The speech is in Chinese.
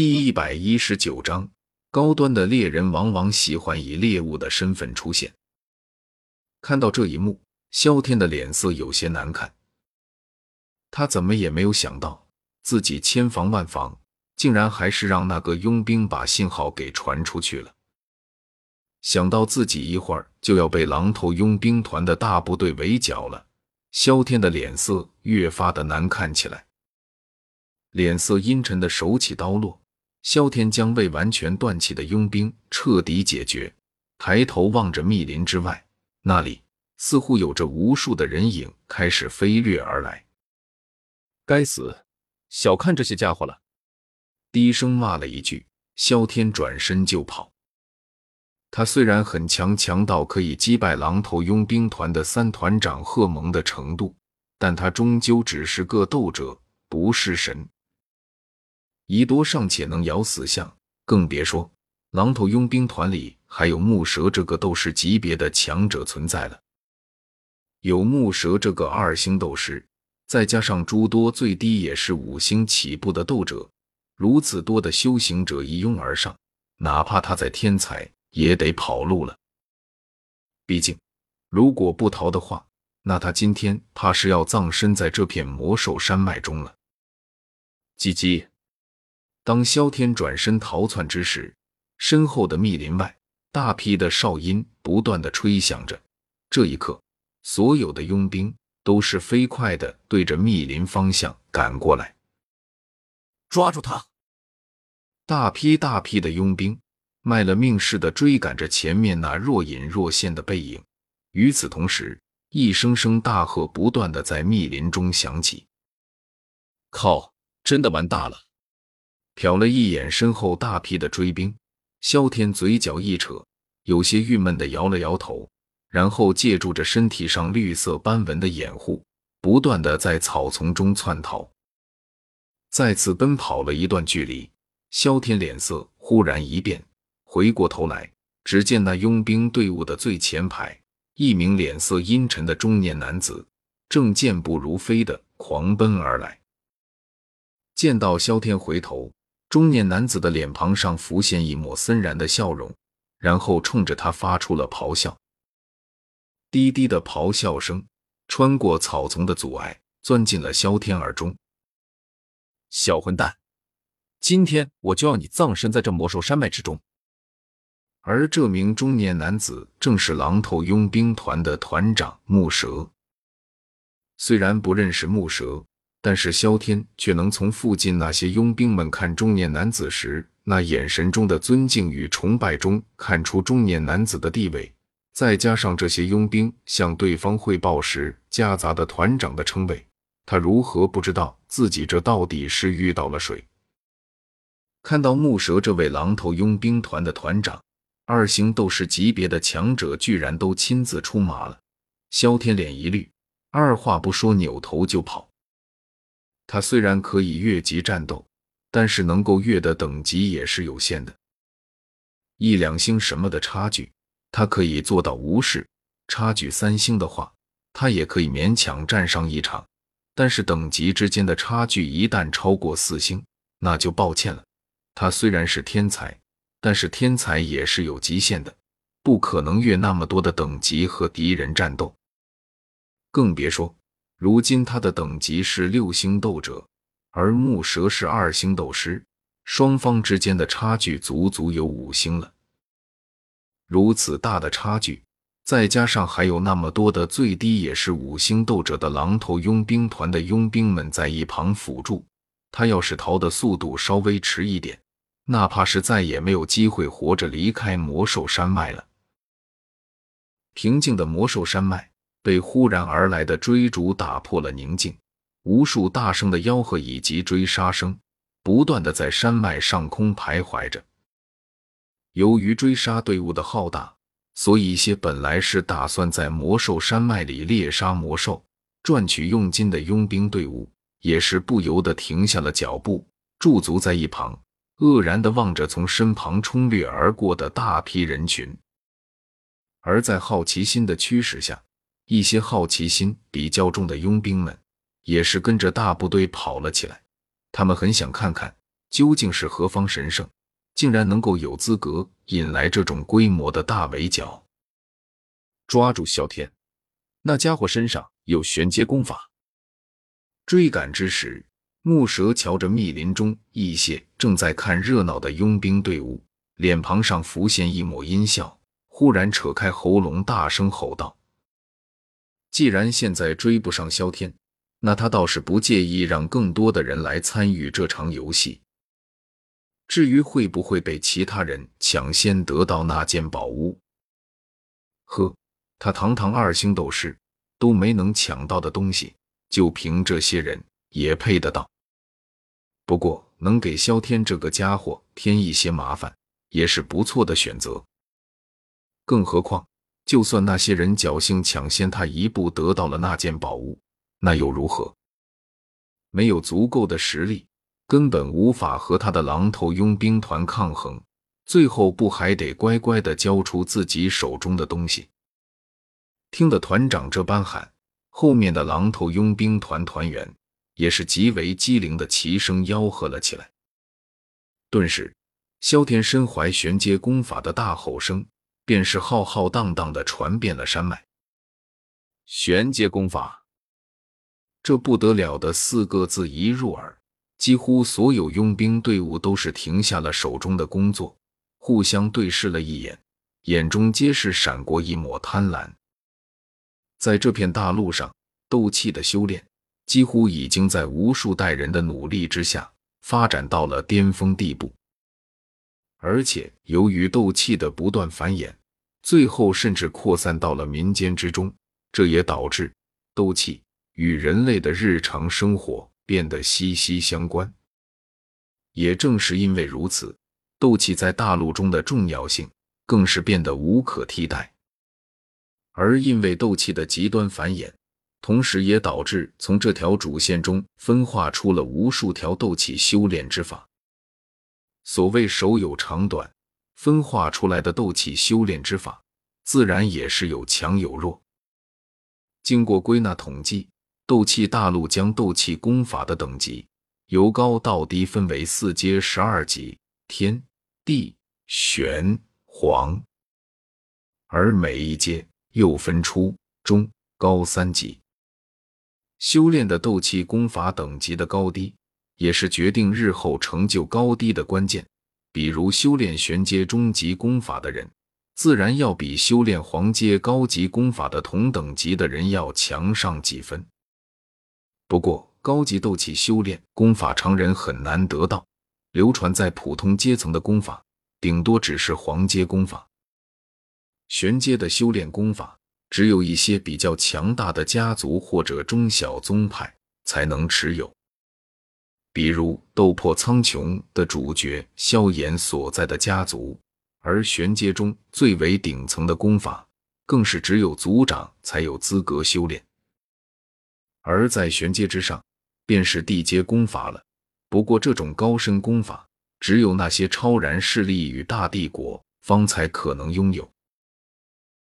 第一百一十九章，高端的猎人往往喜欢以猎物的身份出现。看到这一幕，萧天的脸色有些难看。他怎么也没有想到，自己千防万防，竟然还是让那个佣兵把信号给传出去了。想到自己一会儿就要被狼头佣兵团的大部队围剿了，萧天的脸色越发的难看起来。脸色阴沉的手起刀落，萧天将未完全断气的佣兵彻底解决。抬头望着密林之外，那里似乎有着无数的人影开始飞掠而来。该死，小看这些家伙了！低声骂了一句，萧天转身就跑。他虽然很强，强到可以击败狼头佣兵团的三团长贺蒙的程度，但他终究只是个斗者，不是神。夷多尚且能咬死象，更别说狼头佣兵团里还有木蛇这个斗士级别的强者存在了。有木蛇这个二星斗士，再加上诸多最低也是五星起步的斗者，如此多的修行者一拥而上，哪怕他在天才，也得跑路了。毕竟，如果不逃的话，那他今天怕是要葬身在这片魔兽山脉中了。叽叽。当萧天转身逃窜之时，身后的密林外，大批的哨音不断的吹响着。这一刻，所有的佣兵都是飞快的对着密林方向赶过来。抓住他！大批大批的佣兵卖了命似的追赶着前面那若隐若现的背影。与此同时，一声声大喝不断的在密林中响起。靠！真的完大了！瞟了一眼身后大批的追兵，萧天嘴角一扯，有些郁闷的摇了摇头，然后借助着身体上绿色斑纹的掩护，不断的在草丛中窜逃。再次奔跑了一段距离，萧天脸色忽然一变，回过头来，只见那佣兵队伍的最前排，一名脸色阴沉的中年男子正健步如飞的狂奔而来。见到萧天回头。中年男子的脸庞上浮现一抹森然的笑容，然后冲着他发出了咆哮。低低的咆哮声穿过草丛的阻碍，钻进了萧天耳中。小混蛋，今天我就要你葬身在这魔兽山脉之中！而这名中年男子正是狼头佣兵团的团长木蛇。虽然不认识木蛇。但是萧天却能从附近那些佣兵们看中年男子时那眼神中的尊敬与崇拜中看出中年男子的地位，再加上这些佣兵向对方汇报时夹杂的团长的称谓，他如何不知道自己这到底是遇到了谁？看到木蛇这位狼头佣兵团的团长，二星斗士级别的强者居然都亲自出马了，萧天脸一绿，二话不说扭头就跑。他虽然可以越级战斗，但是能够越的等级也是有限的。一两星什么的差距，他可以做到无视；差距三星的话，他也可以勉强战上一场。但是等级之间的差距一旦超过四星，那就抱歉了。他虽然是天才，但是天才也是有极限的，不可能越那么多的等级和敌人战斗，更别说。如今他的等级是六星斗者，而木蛇是二星斗师，双方之间的差距足足有五星了。如此大的差距，再加上还有那么多的最低也是五星斗者的狼头佣兵团的佣兵们在一旁辅助，他要是逃的速度稍微迟一点，哪怕是再也没有机会活着离开魔兽山脉了。平静的魔兽山脉。被忽然而来的追逐打破了宁静，无数大声的吆喝以及追杀声不断的在山脉上空徘徊着。由于追杀队伍的浩大，所以一些本来是打算在魔兽山脉里猎杀魔兽赚取佣金的佣兵队伍，也是不由得停下了脚步，驻足在一旁，愕然的望着从身旁冲掠而过的大批人群。而在好奇心的驱使下，一些好奇心比较重的佣兵们也是跟着大部队跑了起来。他们很想看看究竟是何方神圣，竟然能够有资格引来这种规模的大围剿？抓住萧天，那家伙身上有玄阶功法。追赶之时，木蛇瞧着密林中一些正在看热闹的佣兵队伍，脸庞上浮现一抹阴笑，忽然扯开喉咙，大声吼道：“既然现在追不上萧天，那他倒是不介意让更多的人来参与这场游戏。至于会不会被其他人抢先得到那件宝物，呵。”他堂堂二星斗士都没能抢到的东西，就凭这些人也配得到？不过能给萧天这个家伙添一些麻烦，也是不错的选择。更何况，就算那些人侥幸抢先他一步得到了那件宝物，那又如何？没有足够的实力，根本无法和他的狼头佣兵团抗衡。最后不还得乖乖的交出自己手中的东西？听得团长这般喊，后面的狼头佣兵团团员也是极为机灵的齐声吆喝了起来。顿时，萧天身怀玄阶功法的大吼声便是浩浩荡荡的传遍了山脉。玄阶功法，这不得了的四个字一入耳，几乎所有佣兵队伍都是停下了手中的工作，互相对视了一眼，眼中皆是闪过一抹贪婪。在这片大陆上，斗气的修炼几乎已经在无数代人的努力之下发展到了巅峰地步。而且，由于斗气的不断繁衍，最后甚至扩散到了民间之中，这也导致斗气与人类的日常生活变得息息相关。也正是因为如此，斗气在大陆中的重要性更是变得无可替代。而因为斗气的极端繁衍，同时也导致从这条主线中分化出了无数条斗气修炼之法。所谓手有长短，分化出来的斗气修炼之法，自然也是有强有弱。经过归纳统计，斗气大陆将斗气功法的等级由高到低分为四阶十二级：天、地、玄、黄，而每一阶。又分初中高三级，修炼的斗气功法等级的高低，也是决定日后成就高低的关键。比如修炼玄阶中级功法的人，自然要比修炼黄阶高级功法的同等级的人要强上几分。不过，高级斗气修炼功法，常人很难得到，流传在普通阶层的功法，顶多只是黄阶功法。玄阶的修炼功法，只有一些比较强大的家族或者中小宗派才能持有，比如《斗破苍穹》的主角萧炎所在的家族。而玄阶中最为顶层的功法，更是只有族长才有资格修炼。而在玄阶之上，便是地阶功法了。不过，这种高深功法，只有那些超然势力与大帝国方才可能拥有。